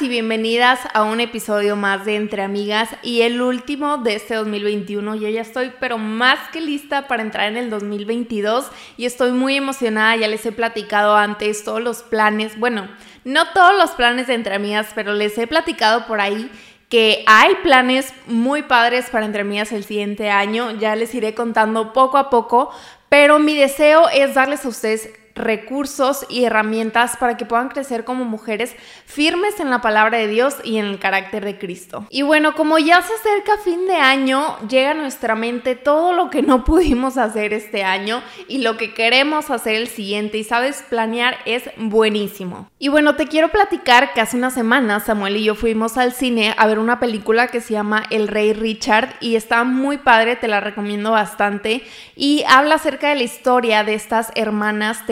Y bienvenidas a un episodio más de Entre Amigas y el último de este 2021. Yo ya estoy pero más que lista para entrar en el 2022 y estoy muy emocionada, ya les he platicado antes todos los planes, bueno, no todos los planes de Entre Amigas, pero les he platicado por ahí que hay planes muy padres para Entre Amigas el siguiente año, ya les iré contando poco a poco, pero mi deseo es darles a ustedes recursos y herramientas para que puedan crecer como mujeres firmes en la palabra de Dios y en el carácter de Cristo. Y bueno, como ya se acerca fin de año, llega a nuestra mente todo lo que no pudimos hacer este año y lo que queremos hacer el siguiente y sabes, planear es buenísimo. Y bueno, te quiero platicar que hace una semana Samuel y yo fuimos al cine a ver una película que se llama El Rey Richard y está muy padre, te la recomiendo bastante y habla acerca de la historia de estas hermanas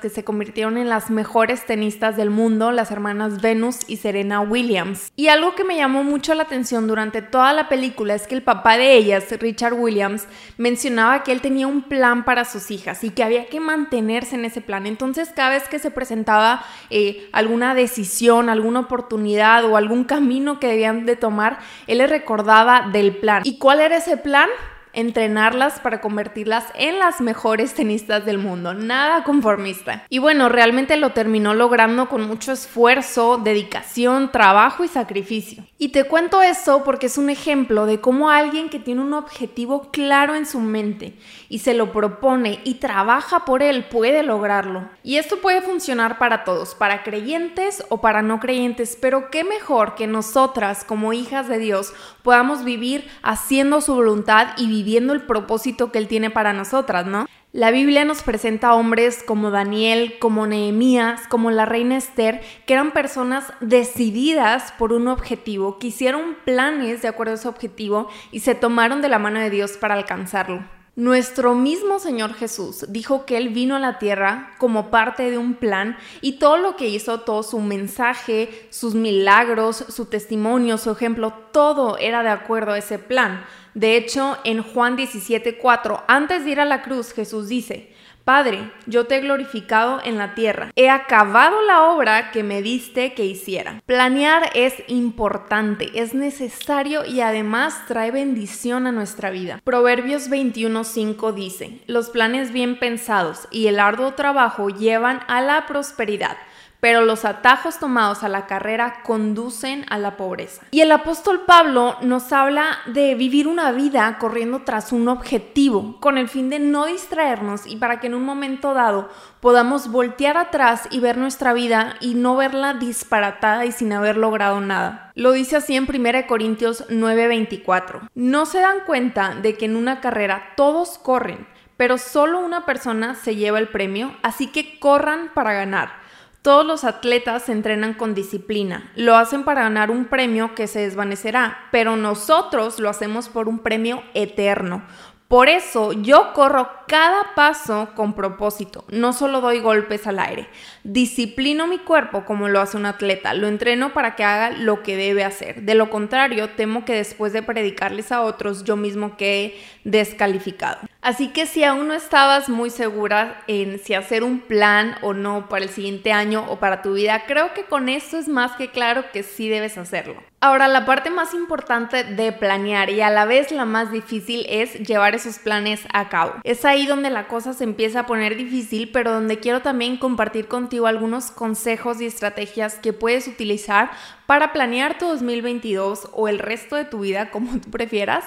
que se convirtieron en las mejores tenistas del mundo, las hermanas Venus y Serena Williams. Y algo que me llamó mucho la atención durante toda la película es que el papá de ellas, Richard Williams, mencionaba que él tenía un plan para sus hijas y que había que mantenerse en ese plan. Entonces cada vez que se presentaba eh, alguna decisión, alguna oportunidad o algún camino que debían de tomar, él les recordaba del plan. ¿Y cuál era ese plan? Entrenarlas para convertirlas en las mejores tenistas del mundo, nada conformista. Y bueno, realmente lo terminó logrando con mucho esfuerzo, dedicación, trabajo y sacrificio. Y te cuento eso porque es un ejemplo de cómo alguien que tiene un objetivo claro en su mente y se lo propone y trabaja por él puede lograrlo. Y esto puede funcionar para todos, para creyentes o para no creyentes, pero qué mejor que nosotras como hijas de Dios podamos vivir haciendo su voluntad y viviendo el propósito que Él tiene para nosotras, ¿no? La Biblia nos presenta a hombres como Daniel, como Nehemías, como la reina Esther, que eran personas decididas por un objetivo, que hicieron planes de acuerdo a ese objetivo y se tomaron de la mano de Dios para alcanzarlo. Nuestro mismo Señor Jesús dijo que Él vino a la tierra como parte de un plan y todo lo que hizo, todo su mensaje, sus milagros, su testimonio, su ejemplo, todo era de acuerdo a ese plan. De hecho, en Juan 17:4, antes de ir a la cruz, Jesús dice, Padre, yo te he glorificado en la tierra. He acabado la obra que me diste que hiciera. Planear es importante, es necesario y además trae bendición a nuestra vida. Proverbios 21:5 dice, los planes bien pensados y el arduo trabajo llevan a la prosperidad pero los atajos tomados a la carrera conducen a la pobreza. Y el apóstol Pablo nos habla de vivir una vida corriendo tras un objetivo, con el fin de no distraernos y para que en un momento dado podamos voltear atrás y ver nuestra vida y no verla disparatada y sin haber logrado nada. Lo dice así en 1 Corintios 9:24. No se dan cuenta de que en una carrera todos corren, pero solo una persona se lleva el premio, así que corran para ganar. Todos los atletas se entrenan con disciplina, lo hacen para ganar un premio que se desvanecerá, pero nosotros lo hacemos por un premio eterno, por eso yo corro cada paso con propósito, no solo doy golpes al aire. Disciplino mi cuerpo como lo hace un atleta, lo entreno para que haga lo que debe hacer. De lo contrario, temo que después de predicarles a otros, yo mismo quede descalificado. Así que si aún no estabas muy segura en si hacer un plan o no para el siguiente año o para tu vida, creo que con esto es más que claro que sí debes hacerlo. Ahora, la parte más importante de planear y a la vez la más difícil es llevar esos planes a cabo. Es ahí donde la cosa se empieza a poner difícil, pero donde quiero también compartir contigo algunos consejos y estrategias que puedes utilizar para planear tu 2022 o el resto de tu vida, como tú prefieras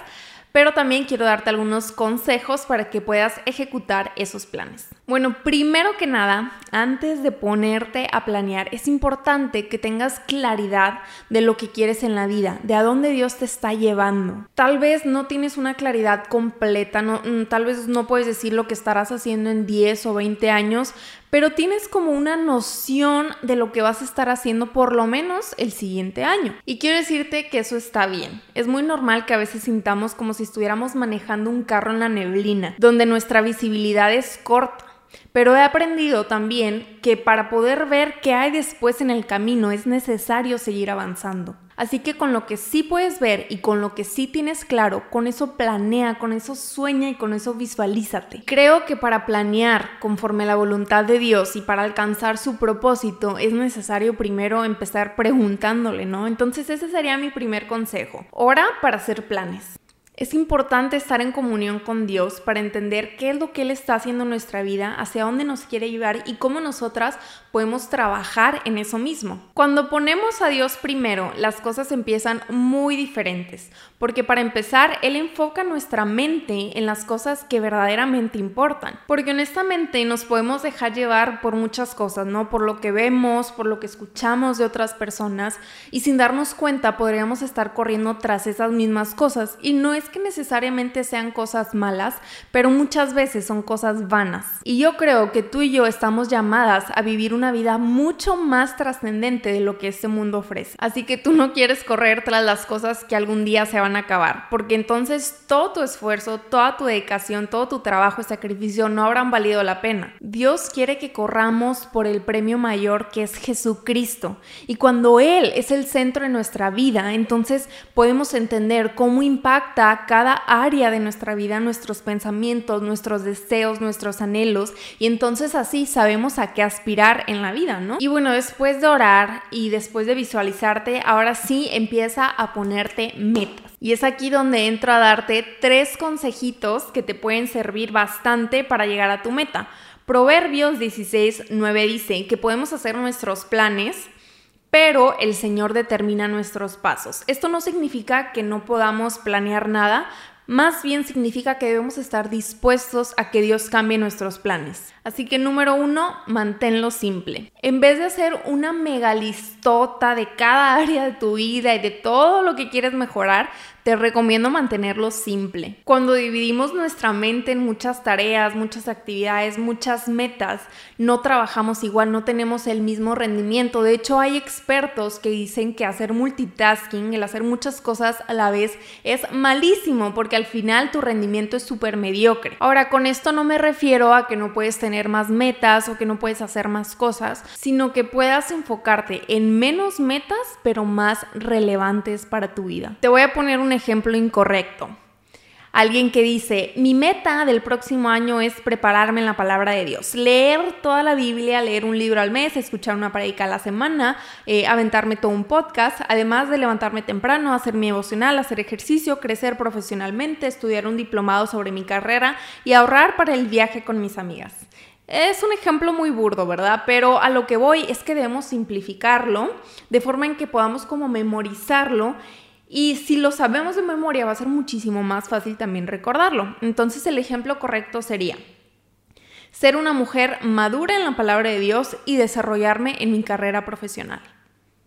pero también quiero darte algunos consejos para que puedas ejecutar esos planes. Bueno, primero que nada, antes de ponerte a planear, es importante que tengas claridad de lo que quieres en la vida, de a dónde Dios te está llevando. Tal vez no tienes una claridad completa, no, mm, tal vez no puedes decir lo que estarás haciendo en 10 o 20 años, pero tienes como una noción de lo que vas a estar haciendo por lo menos el siguiente año. Y quiero decirte que eso está bien. Es muy normal que a veces sintamos como si estuviéramos manejando un carro en la neblina, donde nuestra visibilidad es corta. Pero he aprendido también que para poder ver qué hay después en el camino es necesario seguir avanzando. Así que con lo que sí puedes ver y con lo que sí tienes claro, con eso planea, con eso sueña y con eso visualízate. Creo que para planear conforme a la voluntad de Dios y para alcanzar su propósito es necesario primero empezar preguntándole, ¿no? Entonces ese sería mi primer consejo. Ora para hacer planes. Es importante estar en comunión con Dios para entender qué es lo que Él está haciendo en nuestra vida, hacia dónde nos quiere llevar y cómo nosotras podemos trabajar en eso mismo. Cuando ponemos a Dios primero, las cosas empiezan muy diferentes, porque para empezar, Él enfoca nuestra mente en las cosas que verdaderamente importan, porque honestamente nos podemos dejar llevar por muchas cosas, ¿no? Por lo que vemos, por lo que escuchamos de otras personas, y sin darnos cuenta podríamos estar corriendo tras esas mismas cosas, y no es que necesariamente sean cosas malas, pero muchas veces son cosas vanas. Y yo creo que tú y yo estamos llamadas a vivir una vida mucho más trascendente de lo que este mundo ofrece. Así que tú no quieres correr tras las cosas que algún día se van a acabar, porque entonces todo tu esfuerzo, toda tu dedicación, todo tu trabajo y sacrificio no habrán valido la pena. Dios quiere que corramos por el premio mayor que es Jesucristo. Y cuando Él es el centro de nuestra vida, entonces podemos entender cómo impacta cada área de nuestra vida, nuestros pensamientos, nuestros deseos, nuestros anhelos, y entonces así sabemos a qué aspirar en la vida, ¿no? Y bueno, después de orar y después de visualizarte, ahora sí empieza a ponerte metas. Y es aquí donde entro a darte tres consejitos que te pueden servir bastante para llegar a tu meta. Proverbios 16, 9 dice que podemos hacer nuestros planes, pero el Señor determina nuestros pasos. Esto no significa que no podamos planear nada, más bien significa que debemos estar dispuestos a que Dios cambie nuestros planes. Así que número uno, manténlo simple. En vez de hacer una megalistota de cada área de tu vida y de todo lo que quieres mejorar, te recomiendo mantenerlo simple. Cuando dividimos nuestra mente en muchas tareas, muchas actividades, muchas metas, no trabajamos igual, no tenemos el mismo rendimiento. De hecho, hay expertos que dicen que hacer multitasking, el hacer muchas cosas a la vez, es malísimo porque al final tu rendimiento es súper mediocre. Ahora, con esto no me refiero a que no puedes tener más metas o que no puedes hacer más cosas, sino que puedas enfocarte en menos metas, pero más relevantes para tu vida. Te voy a poner un ejemplo incorrecto. Alguien que dice, mi meta del próximo año es prepararme en la palabra de Dios, leer toda la Biblia, leer un libro al mes, escuchar una predica a la semana, eh, aventarme todo un podcast, además de levantarme temprano, hacer mi emocional, hacer ejercicio, crecer profesionalmente, estudiar un diplomado sobre mi carrera y ahorrar para el viaje con mis amigas. Es un ejemplo muy burdo, ¿verdad? Pero a lo que voy es que debemos simplificarlo de forma en que podamos como memorizarlo y si lo sabemos de memoria va a ser muchísimo más fácil también recordarlo. Entonces el ejemplo correcto sería ser una mujer madura en la palabra de Dios y desarrollarme en mi carrera profesional.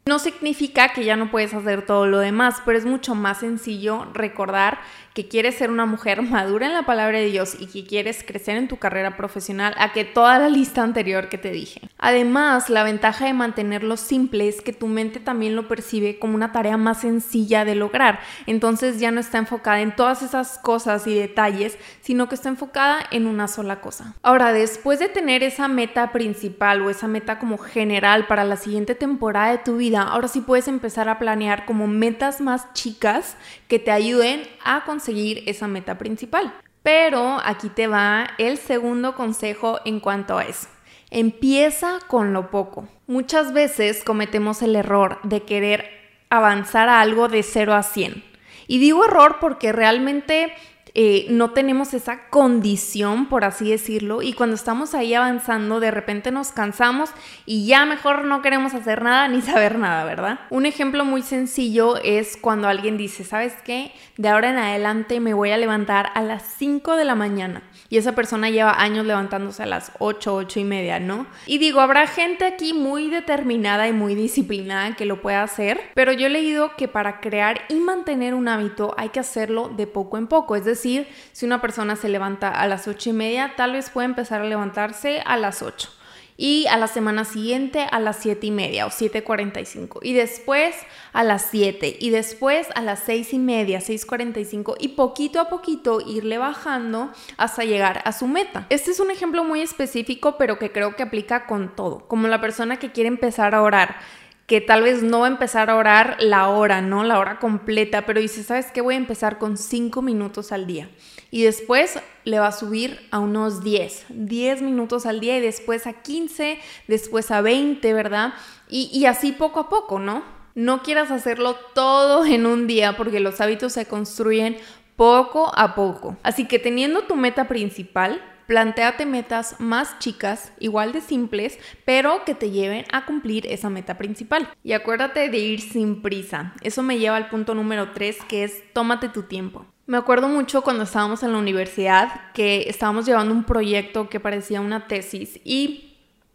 No significa que ya no puedes hacer todo lo demás, pero es mucho más sencillo recordar que quieres ser una mujer madura en la palabra de Dios y que quieres crecer en tu carrera profesional a que toda la lista anterior que te dije. Además, la ventaja de mantenerlo simple es que tu mente también lo percibe como una tarea más sencilla de lograr. Entonces ya no está enfocada en todas esas cosas y detalles, sino que está enfocada en una sola cosa. Ahora, después de tener esa meta principal o esa meta como general para la siguiente temporada de tu vida, ahora sí puedes empezar a planear como metas más chicas que te ayuden a conseguir esa meta principal. Pero aquí te va el segundo consejo en cuanto a eso. Empieza con lo poco. Muchas veces cometemos el error de querer avanzar a algo de 0 a 100. Y digo error porque realmente eh, no tenemos esa condición, por así decirlo, y cuando estamos ahí avanzando, de repente nos cansamos y ya mejor no queremos hacer nada ni saber nada, ¿verdad? Un ejemplo muy sencillo es cuando alguien dice, ¿sabes qué? De ahora en adelante me voy a levantar a las 5 de la mañana y esa persona lleva años levantándose a las 8, 8 y media, ¿no? Y digo, habrá gente aquí muy determinada y muy disciplinada que lo pueda hacer, pero yo he leído que para crear y mantener un hábito hay que hacerlo de poco en poco, es decir, si una persona se levanta a las 8 y media, tal vez puede empezar a levantarse a las 8 y a la semana siguiente a las 7 y media o 7.45 y después a las 7 y después a las 6 y media, 6.45 y poquito a poquito irle bajando hasta llegar a su meta. Este es un ejemplo muy específico pero que creo que aplica con todo, como la persona que quiere empezar a orar que tal vez no va a empezar a orar la hora, ¿no? La hora completa, pero dice, ¿sabes qué? Voy a empezar con 5 minutos al día. Y después le va a subir a unos 10, 10 minutos al día y después a 15, después a 20, ¿verdad? Y, y así poco a poco, ¿no? No quieras hacerlo todo en un día porque los hábitos se construyen poco a poco. Así que teniendo tu meta principal, Plantéate metas más chicas, igual de simples, pero que te lleven a cumplir esa meta principal. Y acuérdate de ir sin prisa. Eso me lleva al punto número 3, que es tómate tu tiempo. Me acuerdo mucho cuando estábamos en la universidad que estábamos llevando un proyecto que parecía una tesis y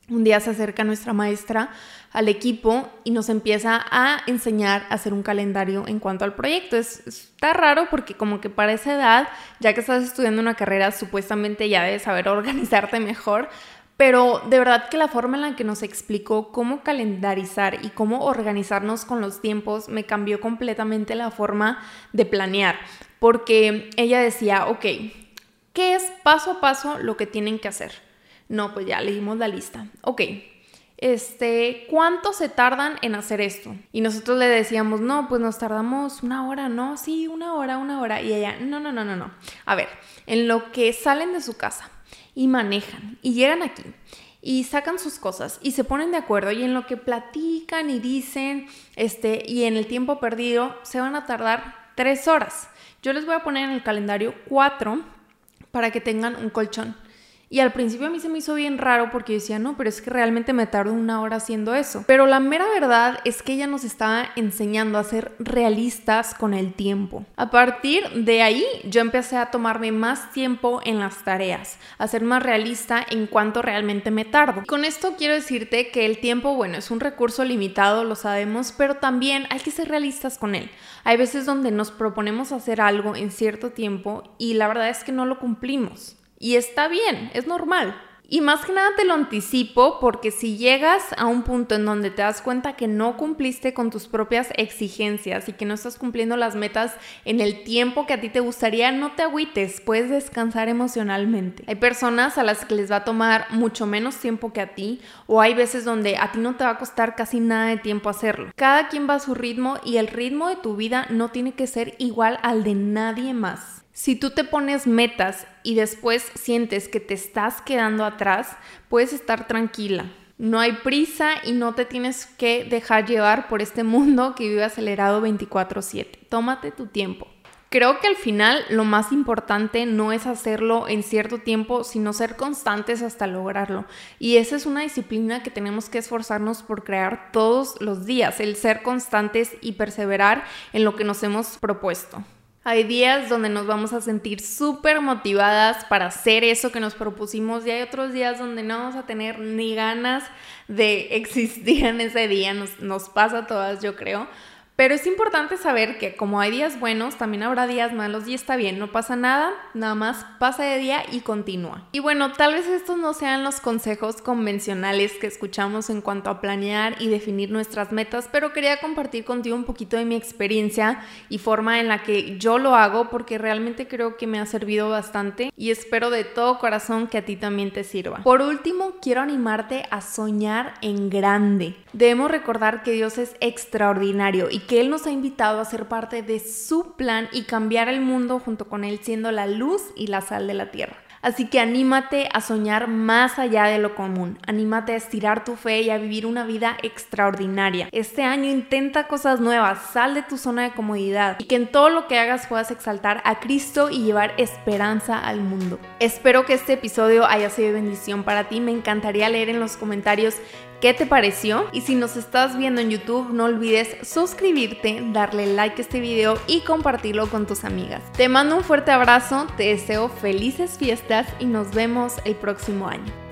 un día se acerca nuestra maestra al equipo y nos empieza a enseñar a hacer un calendario en cuanto al proyecto. Es, está raro porque como que para esa edad, ya que estás estudiando una carrera, supuestamente ya debes saber organizarte mejor, pero de verdad que la forma en la que nos explicó cómo calendarizar y cómo organizarnos con los tiempos me cambió completamente la forma de planear, porque ella decía, ok, ¿qué es paso a paso lo que tienen que hacer? No, pues ya leímos la lista. Ok, este, ¿cuánto se tardan en hacer esto? Y nosotros le decíamos, no, pues nos tardamos una hora, no, sí, una hora, una hora. Y ella, no, no, no, no, no. A ver, en lo que salen de su casa y manejan y llegan aquí y sacan sus cosas y se ponen de acuerdo y en lo que platican y dicen, este, y en el tiempo perdido, se van a tardar tres horas. Yo les voy a poner en el calendario cuatro para que tengan un colchón. Y al principio a mí se me hizo bien raro porque yo decía, no, pero es que realmente me tardo una hora haciendo eso. Pero la mera verdad es que ella nos estaba enseñando a ser realistas con el tiempo. A partir de ahí yo empecé a tomarme más tiempo en las tareas, a ser más realista en cuanto realmente me tardo. Con esto quiero decirte que el tiempo, bueno, es un recurso limitado, lo sabemos, pero también hay que ser realistas con él. Hay veces donde nos proponemos hacer algo en cierto tiempo y la verdad es que no lo cumplimos. Y está bien, es normal. Y más que nada te lo anticipo porque si llegas a un punto en donde te das cuenta que no cumpliste con tus propias exigencias y que no estás cumpliendo las metas en el tiempo que a ti te gustaría, no te agüites, puedes descansar emocionalmente. Hay personas a las que les va a tomar mucho menos tiempo que a ti o hay veces donde a ti no te va a costar casi nada de tiempo hacerlo. Cada quien va a su ritmo y el ritmo de tu vida no tiene que ser igual al de nadie más. Si tú te pones metas y después sientes que te estás quedando atrás, puedes estar tranquila. No hay prisa y no te tienes que dejar llevar por este mundo que vive acelerado 24/7. Tómate tu tiempo. Creo que al final lo más importante no es hacerlo en cierto tiempo, sino ser constantes hasta lograrlo. Y esa es una disciplina que tenemos que esforzarnos por crear todos los días, el ser constantes y perseverar en lo que nos hemos propuesto. Hay días donde nos vamos a sentir súper motivadas para hacer eso que nos propusimos y hay otros días donde no vamos a tener ni ganas de existir en ese día. Nos, nos pasa a todas, yo creo. Pero es importante saber que como hay días buenos, también habrá días malos y está bien, no pasa nada, nada más pasa de día y continúa. Y bueno, tal vez estos no sean los consejos convencionales que escuchamos en cuanto a planear y definir nuestras metas, pero quería compartir contigo un poquito de mi experiencia y forma en la que yo lo hago porque realmente creo que me ha servido bastante y espero de todo corazón que a ti también te sirva. Por último, quiero animarte a soñar en grande. Debemos recordar que Dios es extraordinario y que Él nos ha invitado a ser parte de su plan y cambiar el mundo junto con Él siendo la luz y la sal de la tierra. Así que anímate a soñar más allá de lo común, anímate a estirar tu fe y a vivir una vida extraordinaria. Este año intenta cosas nuevas, sal de tu zona de comodidad y que en todo lo que hagas puedas exaltar a Cristo y llevar esperanza al mundo. Espero que este episodio haya sido bendición para ti, me encantaría leer en los comentarios ¿Qué te pareció? Y si nos estás viendo en YouTube, no olvides suscribirte, darle like a este video y compartirlo con tus amigas. Te mando un fuerte abrazo, te deseo felices fiestas y nos vemos el próximo año.